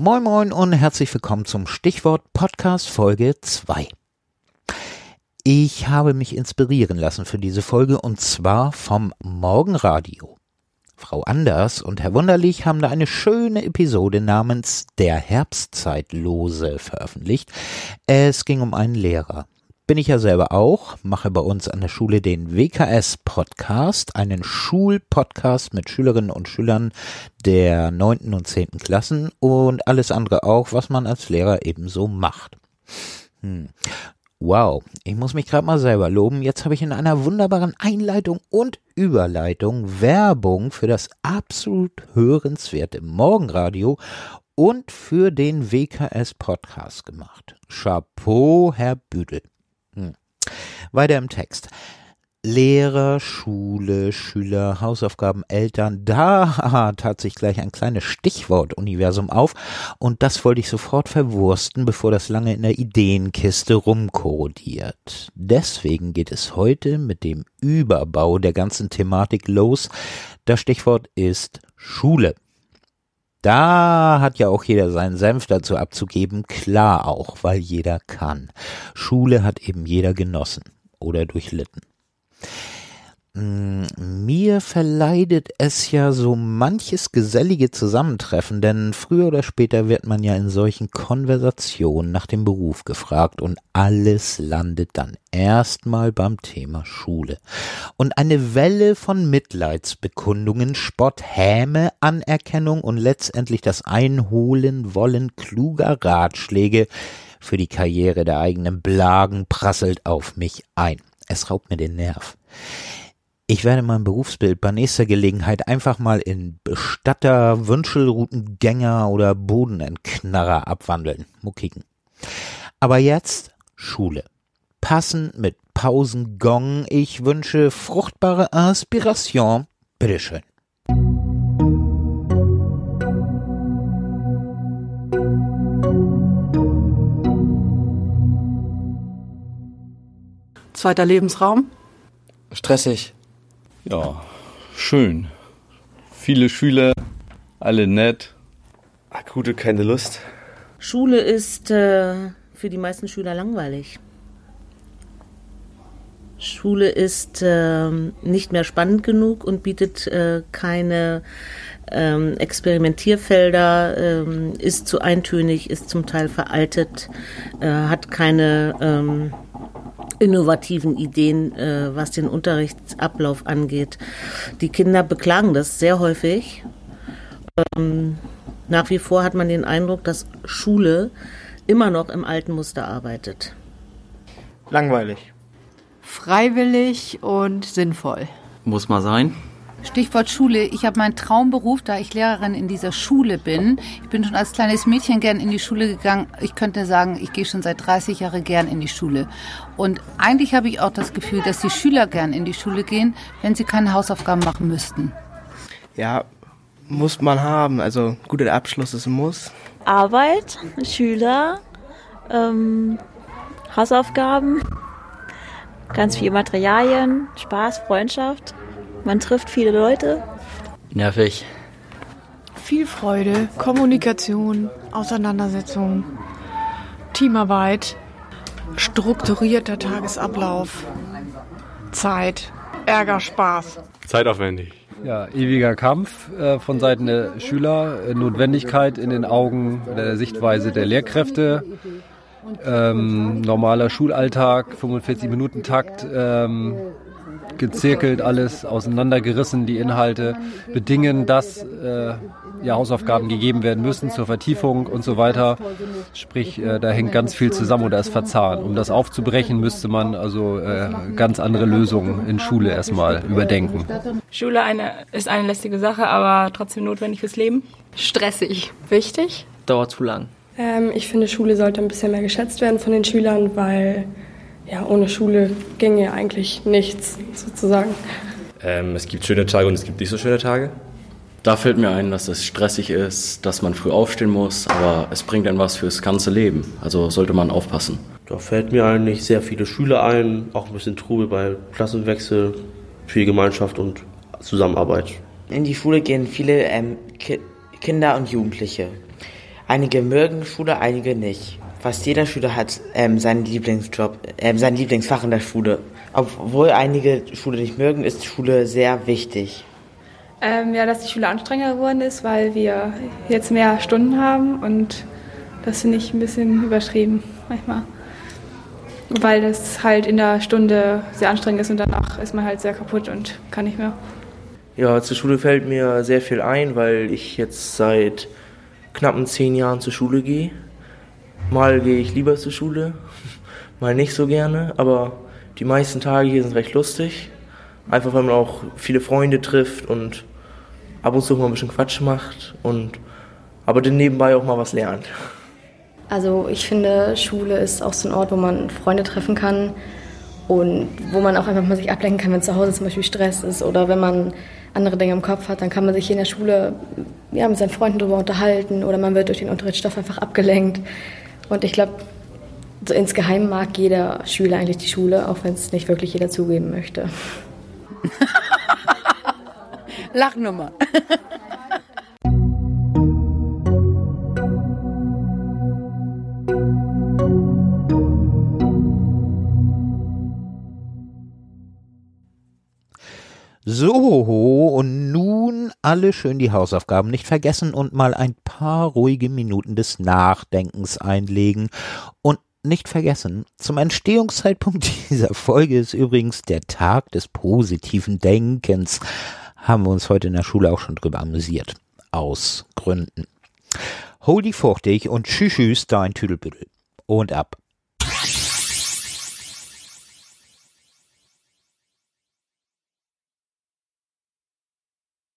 Moin Moin und herzlich willkommen zum Stichwort Podcast Folge 2. Ich habe mich inspirieren lassen für diese Folge und zwar vom Morgenradio. Frau Anders und Herr Wunderlich haben da eine schöne Episode namens Der Herbstzeitlose veröffentlicht. Es ging um einen Lehrer. Bin ich ja selber auch, mache bei uns an der Schule den WKS-Podcast, einen Schulpodcast mit Schülerinnen und Schülern der neunten und zehnten Klassen und alles andere auch, was man als Lehrer ebenso macht. Hm. Wow, ich muss mich gerade mal selber loben. Jetzt habe ich in einer wunderbaren Einleitung und Überleitung Werbung für das absolut hörenswerte Morgenradio und für den WKS Podcast gemacht. Chapeau, Herr Büdel. Hm. Weiter im Text. Lehrer, Schule, Schüler, Hausaufgaben, Eltern, da tat sich gleich ein kleines Stichwort-Universum auf und das wollte ich sofort verwursten, bevor das lange in der Ideenkiste rumkorrodiert. Deswegen geht es heute mit dem Überbau der ganzen Thematik los. Das Stichwort ist Schule. Da hat ja auch jeder seinen Senf dazu abzugeben, klar auch, weil jeder kann. Schule hat eben jeder genossen oder durchlitten. Mir verleidet es ja so manches gesellige Zusammentreffen, denn früher oder später wird man ja in solchen Konversationen nach dem Beruf gefragt und alles landet dann erstmal beim Thema Schule. Und eine Welle von Mitleidsbekundungen, Spott, Häme, Anerkennung und letztendlich das Einholen wollen kluger Ratschläge für die Karriere der eigenen Blagen prasselt auf mich ein. Es raubt mir den Nerv. Ich werde mein Berufsbild bei nächster Gelegenheit einfach mal in Bestatter, Wünschelroutengänger oder Bodenentknarrer abwandeln. Muckigen. Aber jetzt Schule. Passend mit Pausengong. Ich wünsche fruchtbare Inspiration. Bitteschön. Zweiter Lebensraum? Stressig. Ja, schön. Viele Schüler, alle nett. Akute keine Lust. Schule ist äh, für die meisten Schüler langweilig. Schule ist äh, nicht mehr spannend genug und bietet äh, keine ähm, Experimentierfelder, ähm, ist zu eintönig, ist zum Teil veraltet, äh, hat keine ähm, innovativen Ideen, äh, was den Unterrichtsablauf angeht. Die Kinder beklagen das sehr häufig. Ähm, nach wie vor hat man den Eindruck, dass Schule immer noch im alten Muster arbeitet. Langweilig. Freiwillig und sinnvoll. Muss mal sein. Stichwort Schule. Ich habe meinen Traumberuf, da ich Lehrerin in dieser Schule bin. Ich bin schon als kleines Mädchen gern in die Schule gegangen. Ich könnte sagen, ich gehe schon seit 30 Jahren gern in die Schule. Und eigentlich habe ich auch das Gefühl, dass die Schüler gern in die Schule gehen, wenn sie keine Hausaufgaben machen müssten. Ja, muss man haben. Also guter Abschluss ist ein Muss. Arbeit, Schüler, ähm, Hausaufgaben, ganz viele Materialien, Spaß, Freundschaft. Man trifft viele Leute. Nervig. Viel Freude, Kommunikation, Auseinandersetzung, Teamarbeit, strukturierter Tagesablauf, Zeit, Ärger, Spaß. Zeitaufwendig. Ja, ewiger Kampf äh, von Seiten der Schüler, äh, Notwendigkeit in den Augen der Sichtweise der Lehrkräfte, ähm, normaler Schulalltag, 45-Minuten-Takt, ähm, gezirkelt, alles auseinandergerissen, die Inhalte bedingen, dass äh, ja, Hausaufgaben gegeben werden müssen zur Vertiefung und so weiter. Sprich, äh, da hängt ganz viel zusammen oder ist verzahnt. Um das aufzubrechen, müsste man also äh, ganz andere Lösungen in Schule erstmal überdenken. Schule eine, ist eine lästige Sache, aber trotzdem notwendig fürs Leben. Stressig. Wichtig. Dauert zu lang. Ähm, ich finde, Schule sollte ein bisschen mehr geschätzt werden von den Schülern, weil ja, ohne Schule ginge eigentlich nichts sozusagen. Ähm, es gibt schöne Tage und es gibt nicht so schöne Tage. Da fällt mir ein, dass es stressig ist, dass man früh aufstehen muss, aber es bringt dann was fürs ganze Leben. Also sollte man aufpassen. Da fällt mir eigentlich sehr viele Schüler ein, auch ein bisschen Trubel bei Klassenwechsel, viel Gemeinschaft und Zusammenarbeit. In die Schule gehen viele ähm, Ki Kinder und Jugendliche. Einige mögen Schule, einige nicht. Fast jeder Schüler hat ähm, seinen Lieblingsjob, ähm, sein Lieblingsfach in der Schule. Obwohl einige Schule nicht mögen, ist Schule sehr wichtig. Ähm, ja, dass die Schule anstrengender geworden ist, weil wir jetzt mehr Stunden haben und das finde ich ein bisschen überschrieben manchmal. Weil das halt in der Stunde sehr anstrengend ist und danach ist man halt sehr kaputt und kann nicht mehr. Ja, zur Schule fällt mir sehr viel ein, weil ich jetzt seit knappen zehn Jahren zur Schule gehe. Mal gehe ich lieber zur Schule, mal nicht so gerne, aber die meisten Tage hier sind recht lustig. Einfach weil man auch viele Freunde trifft und ab und zu mal ein bisschen Quatsch macht und aber dann nebenbei auch mal was lernt. Also ich finde, Schule ist auch so ein Ort, wo man Freunde treffen kann und wo man auch einfach mal sich ablenken kann, wenn zu Hause zum Beispiel Stress ist oder wenn man andere Dinge im Kopf hat, dann kann man sich hier in der Schule ja, mit seinen Freunden darüber unterhalten oder man wird durch den Unterrichtsstoff einfach abgelenkt. Und ich glaube, so insgeheim mag jeder Schüler eigentlich die Schule, auch wenn es nicht wirklich jeder zugeben möchte. Lachnummer. So, und nun alle schön die Hausaufgaben nicht vergessen und mal ein paar ruhige Minuten des Nachdenkens einlegen. Und nicht vergessen, zum Entstehungszeitpunkt dieser Folge ist übrigens der Tag des positiven Denkens. Haben wir uns heute in der Schule auch schon drüber amüsiert. Aus Gründen. Hol die fuchtig und tschüss, tschüss, dein Tüdelbüdel. Und ab.